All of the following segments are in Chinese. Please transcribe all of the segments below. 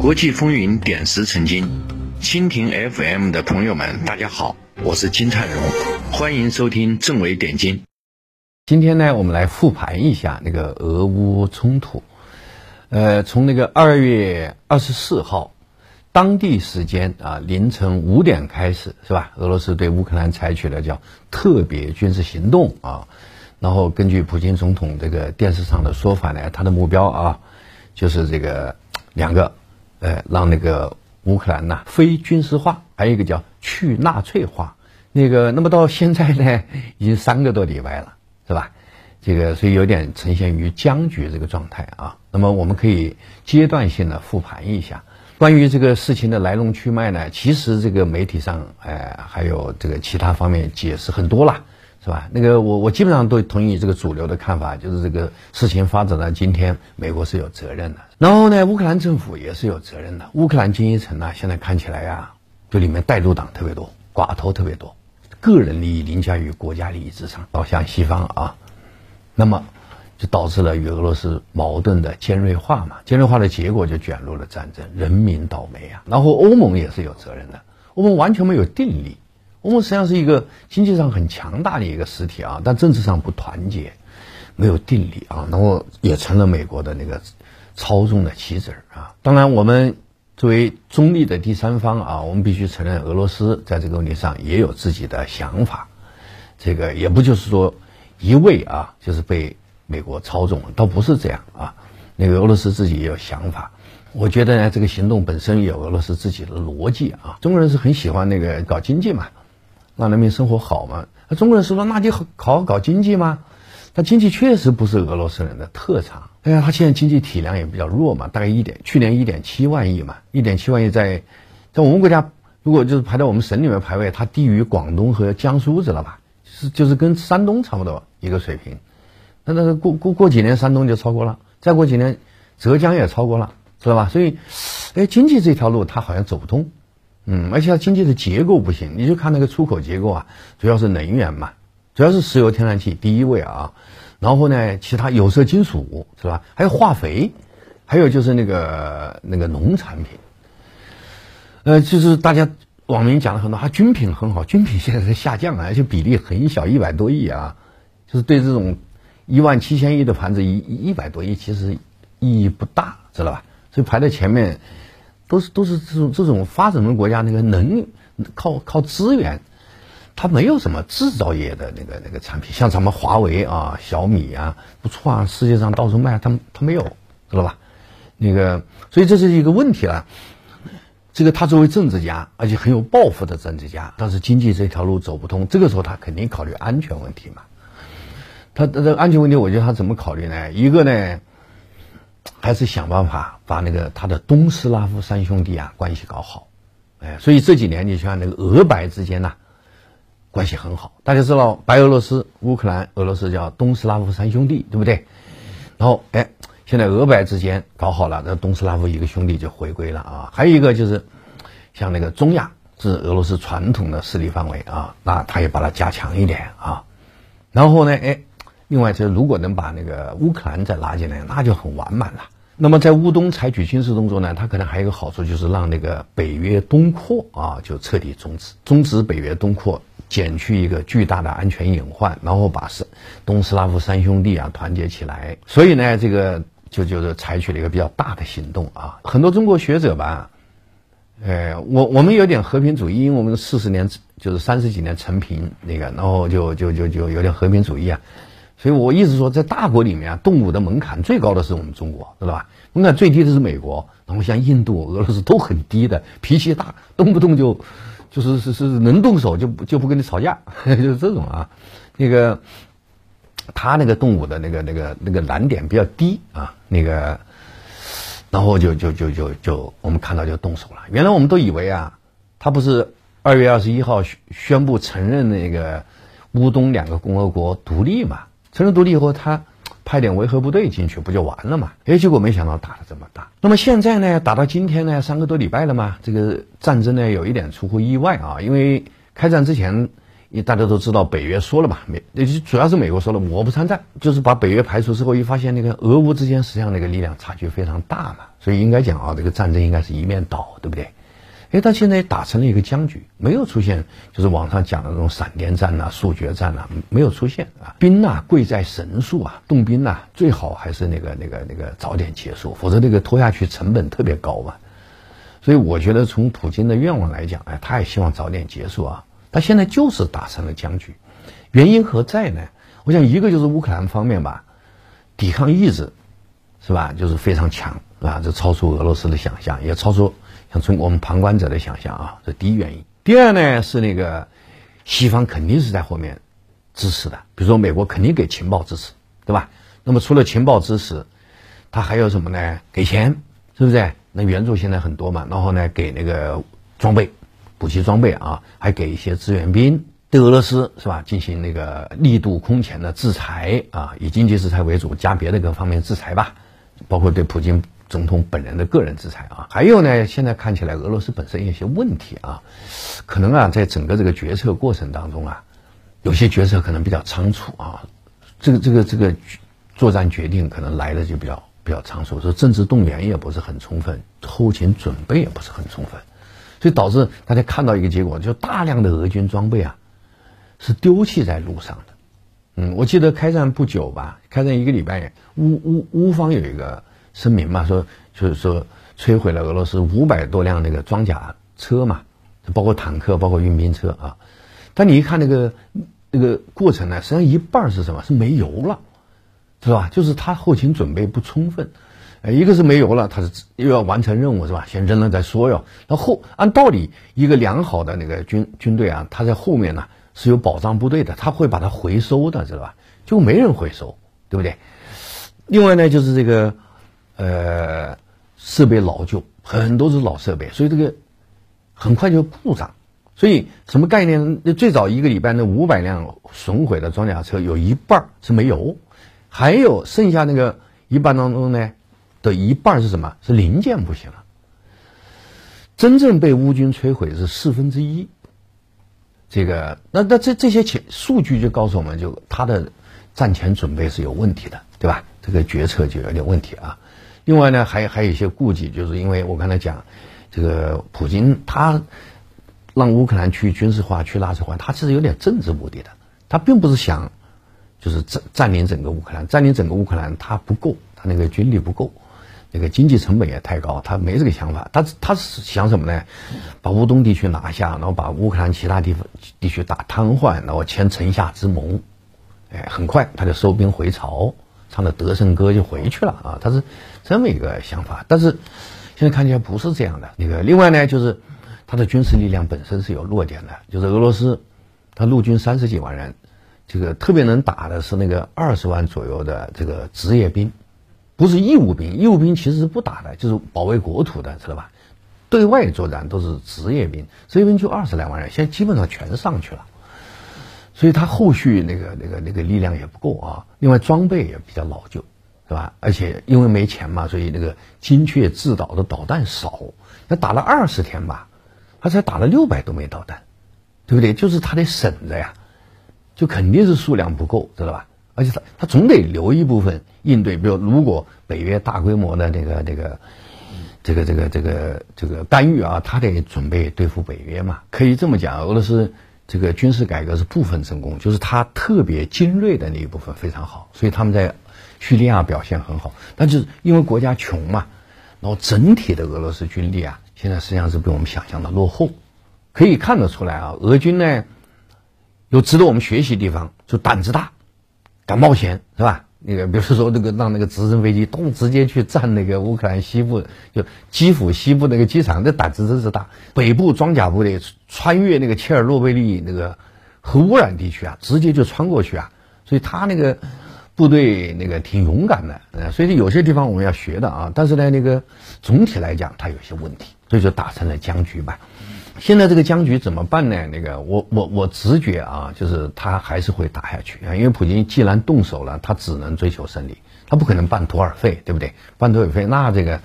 国际风云点石成金，蜻蜓 FM 的朋友们，大家好，我是金灿荣，欢迎收听正纬点金。今天呢，我们来复盘一下那个俄乌冲突。呃，从那个二月二十四号，当地时间啊凌晨五点开始，是吧？俄罗斯对乌克兰采取了叫特别军事行动啊。然后根据普京总统这个电视上的说法呢，他的目标啊，就是这个两个。呃，让那个乌克兰呐非军事化，还有一个叫去纳粹化。那个，那么到现在呢，已经三个多礼拜了，是吧？这个所以有点呈现于僵局这个状态啊。那么我们可以阶段性的复盘一下关于这个事情的来龙去脉呢。其实这个媒体上，哎，还有这个其他方面解释很多了。是吧？那个我我基本上都同意这个主流的看法，就是这个事情发展到今天，美国是有责任的。然后呢，乌克兰政府也是有责任的。乌克兰精英层呢，现在看起来呀，就里面带路党特别多，寡头特别多，个人利益凌驾于国家利益之上，倒向西方啊。那么就导致了与俄罗斯矛盾的尖锐化嘛。尖锐化的结果就卷入了战争，人民倒霉啊。然后欧盟也是有责任的，欧盟完全没有定力。欧盟实际上是一个经济上很强大的一个实体啊，但政治上不团结，没有定力啊，然后也成了美国的那个操纵的棋子儿啊。当然，我们作为中立的第三方啊，我们必须承认，俄罗斯在这个问题上也有自己的想法。这个也不就是说一味啊，就是被美国操纵，倒不是这样啊。那个俄罗斯自己也有想法。我觉得呢，这个行动本身有俄罗斯自己的逻辑啊。中国人是很喜欢那个搞经济嘛。让人民生活好嘛？那中国人说，那就好好搞经济吗？他经济确实不是俄罗斯人的特长。哎呀，他现在经济体量也比较弱嘛，大概一点，去年一点七万亿嘛，一点七万亿在在我们国家，如果就是排在我们省里面排位，它低于广东和江苏，知道吧？是就是跟山东差不多一个水平。那那过过过几年，山东就超过了，再过几年，浙江也超过了，知道吧？所以，哎，经济这条路它好像走不通。嗯，而且它经济的结构不行，你就看那个出口结构啊，主要是能源嘛，主要是石油、天然气第一位啊，然后呢，其他有色金属是吧？还有化肥，还有就是那个那个农产品，呃，就是大家网民讲了很多，它军品很好，军品现在在下降啊，而且比例很小，一百多亿啊，就是对这种一万七千亿的盘子一一百多亿其实意义不大，知道吧？所以排在前面。都是都是这种这种发展中国家那个能力靠靠资源，它没有什么制造业的那个那个产品，像咱们华为啊、小米啊，不错啊，世界上到处卖，它它没有，知道吧？那个，所以这是一个问题了。这个他作为政治家，而且很有抱负的政治家，但是经济这条路走不通，这个时候他肯定考虑安全问题嘛。他这安全问题，我觉得他怎么考虑呢？一个呢？还是想办法把那个他的东斯拉夫三兄弟啊关系搞好，哎，所以这几年你像那个俄白之间呐关系很好。大家知道白俄罗斯、乌克兰、俄罗斯叫东斯拉夫三兄弟，对不对？然后哎，现在俄白之间搞好了，那东斯拉夫一个兄弟就回归了啊。还有一个就是像那个中亚是俄罗斯传统的势力范围啊，那他也把它加强一点啊。然后呢，哎。另外，就是如果能把那个乌克兰再拉进来，那就很完满了。那么在乌东采取军事动作呢，它可能还有一个好处，就是让那个北约东扩啊，就彻底终止，终止北约东扩，减去一个巨大的安全隐患，然后把是东斯拉夫三兄弟啊团结起来。所以呢，这个就就是采取了一个比较大的行动啊。很多中国学者吧，呃，我我们有点和平主义，因为我们四十年就是三十几年成平那个，然后就就就就有点和平主义啊。所以我一直说，在大国里面啊，动武的门槛最高的是我们中国，知道吧？门槛最低的是美国，然后像印度、俄罗斯都很低的，脾气大，动不动就，就是是是能动手就就不跟你吵架，就是这种啊。那个他那个动武的那个那个那个难点比较低啊，那个，然后就就就就就我们看到就动手了。原来我们都以为啊，他不是二月二十一号宣宣布承认那个乌东两个共和国独立嘛？承认独立以后，他派点维和部队进去，不就完了嘛？哎，结果没想到打的这么大。那么现在呢，打到今天呢，三个多礼拜了嘛，这个战争呢有一点出乎意外啊，因为开战之前大家都知道北约说了嘛，美主要是美国说了，我不参战，就是把北约排除之后，一发现那个俄乌之间实际上那个力量差距非常大嘛，所以应该讲啊，这个战争应该是一面倒，对不对？哎，他现在打成了一个僵局，没有出现就是网上讲的那种闪电战呐、速决战呐，没有出现啊。兵呐贵在神速啊，动兵呐最好还是那个那个那个早点结束，否则这个拖下去成本特别高嘛。所以我觉得从普京的愿望来讲，哎，他也希望早点结束啊。他现在就是打成了僵局，原因何在呢？我想一个就是乌克兰方面吧，抵抗意志是吧，就是非常强啊，这超出俄罗斯的想象，也超出。像从我们旁观者的想象啊，这第一原因。第二呢是那个西方肯定是在后面支持的，比如说美国肯定给情报支持，对吧？那么除了情报支持，他还有什么呢？给钱，是不是？那援助现在很多嘛，然后呢给那个装备、补给装备啊，还给一些志愿兵。对俄罗斯是吧？进行那个力度空前的制裁啊，以经济制裁为主，加别的各方面制裁吧，包括对普京。总统本人的个人制裁啊，还有呢，现在看起来俄罗斯本身有些问题啊，可能啊，在整个这个决策过程当中啊，有些决策可能比较仓促啊，这个这个这个作战决定可能来的就比较比较仓促，说政治动员也不是很充分，后勤准备也不是很充分，所以导致大家看到一个结果，就大量的俄军装备啊是丢弃在路上的。嗯，我记得开战不久吧，开战一个礼拜，乌乌乌方有一个。声明嘛，说就是说摧毁了俄罗斯五百多辆那个装甲车嘛，包括坦克，包括运兵车啊。但你一看那个那个过程呢，实际上一半是什么？是没油了，是吧？就是他后勤准备不充分，呃，一个是没油了，他是又要完成任务是吧？先扔了再说哟。那后按道理，一个良好的那个军军队啊，他在后面呢是有保障部队的，他会把它回收的，知道吧？就没人回收，对不对？另外呢，就是这个。呃，设备老旧，很多是老设备，所以这个很快就故障。所以什么概念？那最早一个礼拜那五百辆损毁的装甲车，有一半是没油，还有剩下那个一半当中呢的一半是什么？是零件不行了。真正被乌军摧毁是四分之一。这个，那那这这些钱数据就告诉我们，就他的战前准备是有问题的，对吧？这个决策就有点问题啊。另外呢，还还有一些顾忌，就是因为我刚才讲，这个普京他让乌克兰去军事化、去纳粹化，他其实有点政治目的的，他并不是想就是占占领整个乌克兰，占领整个乌克兰他不够，他那个军力不够，那个经济成本也太高，他没这个想法，他他是想什么呢？把乌东地区拿下，然后把乌克兰其他地方地区打瘫痪，然后签城下之盟，哎，很快他就收兵回朝。唱的得胜歌就回去了啊，他是这么一个想法，但是现在看起来不是这样的。那个另外呢，就是他的军事力量本身是有弱点的，就是俄罗斯，他陆军三十几万人，这个特别能打的是那个二十万左右的这个职业兵，不是义务兵，义务兵其实是不打的，就是保卫国土的，知道吧？对外作战都是职业兵，职业兵就二十来万人，现在基本上全上去了。所以他后续那个那个那个力量也不够啊，另外装备也比较老旧，是吧？而且因为没钱嘛，所以那个精确制导的导弹少。那打了二十天吧，他才打了六百多枚导弹，对不对？就是他得省着呀，就肯定是数量不够，知道吧？而且他他总得留一部分应对，比如如果北约大规模的那个那个这个这个这个这个干预啊，他得准备对付北约嘛。可以这么讲，俄罗斯。这个军事改革是部分成功，就是他特别精锐的那一部分非常好，所以他们在叙利亚表现很好。但是因为国家穷嘛，然后整体的俄罗斯军力啊，现在实际上是比我们想象的落后。可以看得出来啊，俄军呢有值得我们学习的地方，就胆子大，敢冒险，是吧？那个，比如说那个让那个直升飞机咚直接去占那个乌克兰西部，就基辅西部那个机场，那胆子真是大。北部装甲部队穿越那个切尔诺贝利那个核污染地区啊，直接就穿过去啊，所以他那个部队那个挺勇敢的。呃，所以有些地方我们要学的啊，但是呢，那个总体来讲他有些问题，所以就打成了僵局吧。现在这个僵局怎么办呢？那个我我我直觉啊，就是他还是会打下去啊，因为普京既然动手了，他只能追求胜利，他不可能半途而废，对不对？半途而废，那这个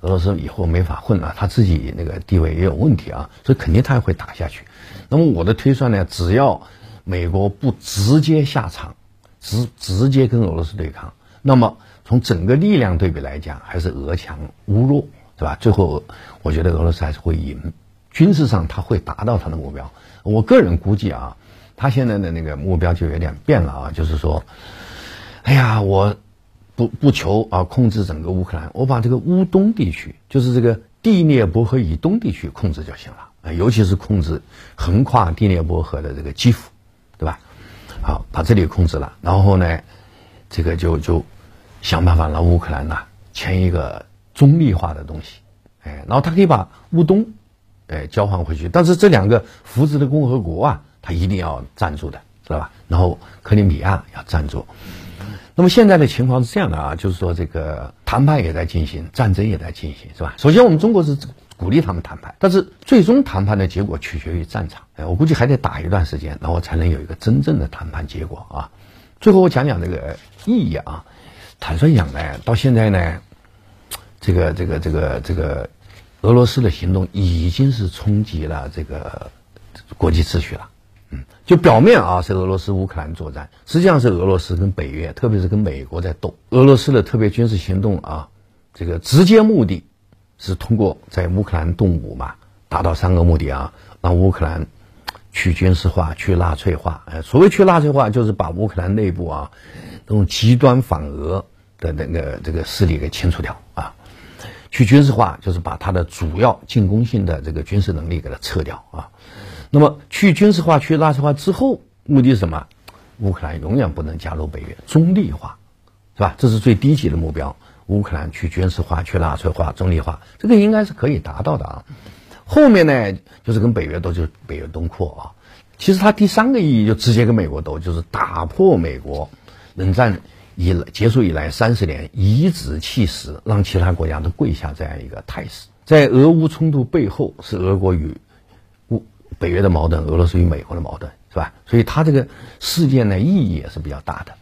俄罗斯以后没法混了，他自己那个地位也有问题啊，所以肯定他也会打下去。那么我的推算呢，只要美国不直接下场，直直接跟俄罗斯对抗，那么从整个力量对比来讲，还是俄强乌弱，是吧？最后我觉得俄罗斯还是会赢，军事上他会达到他的目标。我个人估计啊，他现在的那个目标就有点变了啊，就是说，哎呀，我不不求啊控制整个乌克兰，我把这个乌东地区，就是这个第聂伯河以东地区控制就行了。尤其是控制横跨第聂伯河的这个基辅，对吧？好，把这里控制了，然后呢，这个就就想办法让乌克兰呢签一个中立化的东西，哎，然后他可以把乌东，哎交换回去，但是这两个扶植的共和国啊，他一定要站住的，知道吧？然后克里米亚要站住。那么现在的情况是这样的啊，就是说这个谈判也在进行，战争也在进行，是吧？首先我们中国是。鼓励他们谈判，但是最终谈判的结果取决于战场。哎，我估计还得打一段时间，然后才能有一个真正的谈判结果啊。最后我讲讲这个意义啊。坦率讲呢，到现在呢，这个这个这个这个俄罗斯的行动已经是冲击了这个国际秩序了。嗯，就表面啊是俄罗斯乌克兰作战，实际上是俄罗斯跟北约，特别是跟美国在斗。俄罗斯的特别军事行动啊，这个直接目的。是通过在乌克兰动武嘛，达到三个目的啊，让乌克兰去军事化、去纳粹化。哎，所谓去纳粹化，就是把乌克兰内部啊那种极端反俄的那个这个势力给清除掉啊。去军事化，就是把它的主要进攻性的这个军事能力给它撤掉啊。那么去军事化、去纳粹化之后，目的是什么？乌克兰永远不能加入北约，中立化，是吧？这是最低级的目标。乌克兰去军事化、去纳粹化、中立化，这个应该是可以达到的啊。后面呢，就是跟北约斗，就是北约东扩啊。其实它第三个意义就直接跟美国斗，就是打破美国冷战以结束以来三十年颐指气使，让其他国家都跪下这样一个态势。在俄乌冲突背后，是俄国与乌北约的矛盾，俄罗斯与美国的矛盾，是吧？所以它这个事件呢，意义也是比较大的。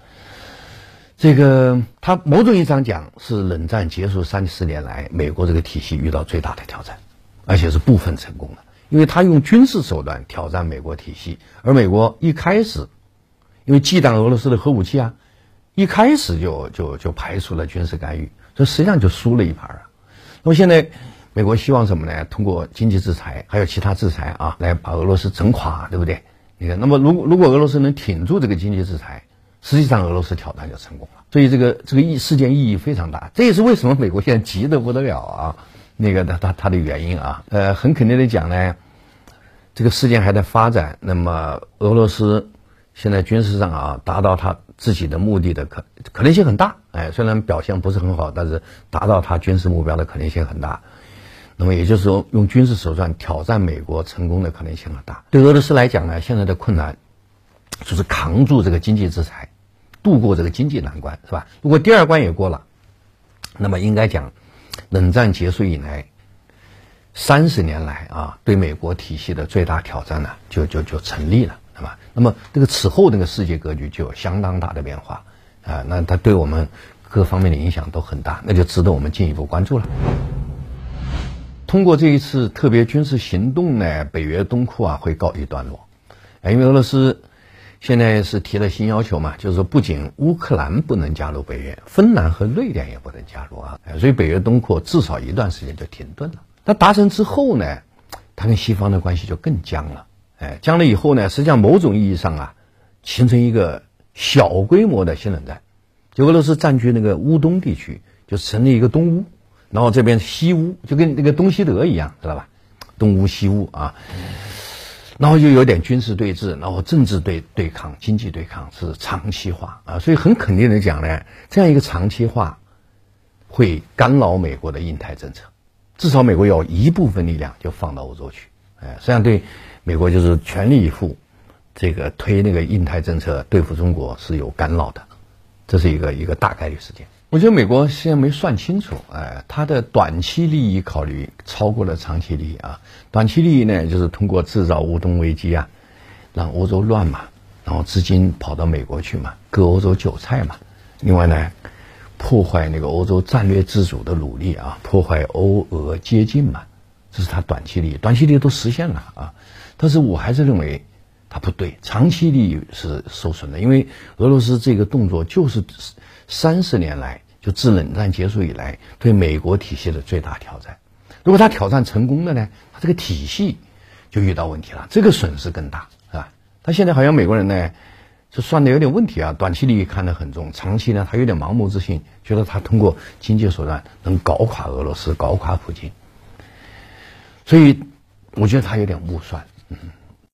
这个，它某种意义上讲是冷战结束三十年来美国这个体系遇到最大的挑战，而且是部分成功的，因为他用军事手段挑战美国体系，而美国一开始因为忌惮俄罗斯的核武器啊，一开始就就就排除了军事干预，这实际上就输了一盘啊。那么现在美国希望什么呢？通过经济制裁还有其他制裁啊，来把俄罗斯整垮，对不对？你看，那么如果如果俄罗斯能挺住这个经济制裁，实际上，俄罗斯挑战就成功了，所以这个这个意事件意义非常大。这也是为什么美国现在急得不得了啊！那个他他他的原因啊，呃，很肯定的讲呢，这个事件还在发展。那么俄罗斯现在军事上啊，达到他自己的目的的可可能性很大。哎，虽然表现不是很好，但是达到他军事目标的可能性很大。那么也就是说，用军事手段挑战美国成功的可能性很大。对俄罗斯来讲呢，现在的困难就是扛住这个经济制裁。度过这个经济难关是吧？如果第二关也过了，那么应该讲，冷战结束以来三十年来啊，对美国体系的最大挑战呢，就就就成立了，是吧？那么这个此后那个世界格局就有相当大的变化啊，那它对我们各方面的影响都很大，那就值得我们进一步关注了。通过这一次特别军事行动呢，北约东扩啊会告一段落，啊，因为俄罗斯。现在是提了新要求嘛，就是说不仅乌克兰不能加入北约，芬兰和瑞典也不能加入啊，所以北约东扩至少一段时间就停顿了。那达成之后呢，它跟西方的关系就更僵了。哎，将来以后呢，实际上某种意义上啊，形成一个小规模的新冷战。就俄罗斯占据那个乌东地区，就成立一个东乌，然后这边西乌，就跟那个东西德一样，知道吧？东乌西乌啊。然后又有点军事对峙，然后政治对对抗、经济对抗是长期化啊，所以很肯定的讲呢，这样一个长期化会干扰美国的印太政策，至少美国有一部分力量就放到欧洲去，哎，实际上对美国就是全力以赴这个推那个印太政策对付中国是有干扰的，这是一个一个大概率事件。我觉得美国现在没算清楚，哎，它的短期利益考虑超过了长期利益啊。短期利益呢，就是通过制造乌东危机啊，让欧洲乱嘛，然后资金跑到美国去嘛，割欧洲韭菜嘛。另外呢，破坏那个欧洲战略自主的努力啊，破坏欧俄接近嘛，这是它短期利益。短期利益都实现了啊，但是我还是认为。它不对，长期利益是受损的。因为俄罗斯这个动作就是三十年来就自冷战结束以来对美国体系的最大挑战。如果他挑战成功了呢，他这个体系就遇到问题了，这个损失更大，是吧？他现在好像美国人呢，就算的有点问题啊，短期利益看得很重，长期呢他有点盲目自信，觉得他通过经济手段能搞垮俄罗斯，搞垮普京。所以我觉得他有点误算，嗯。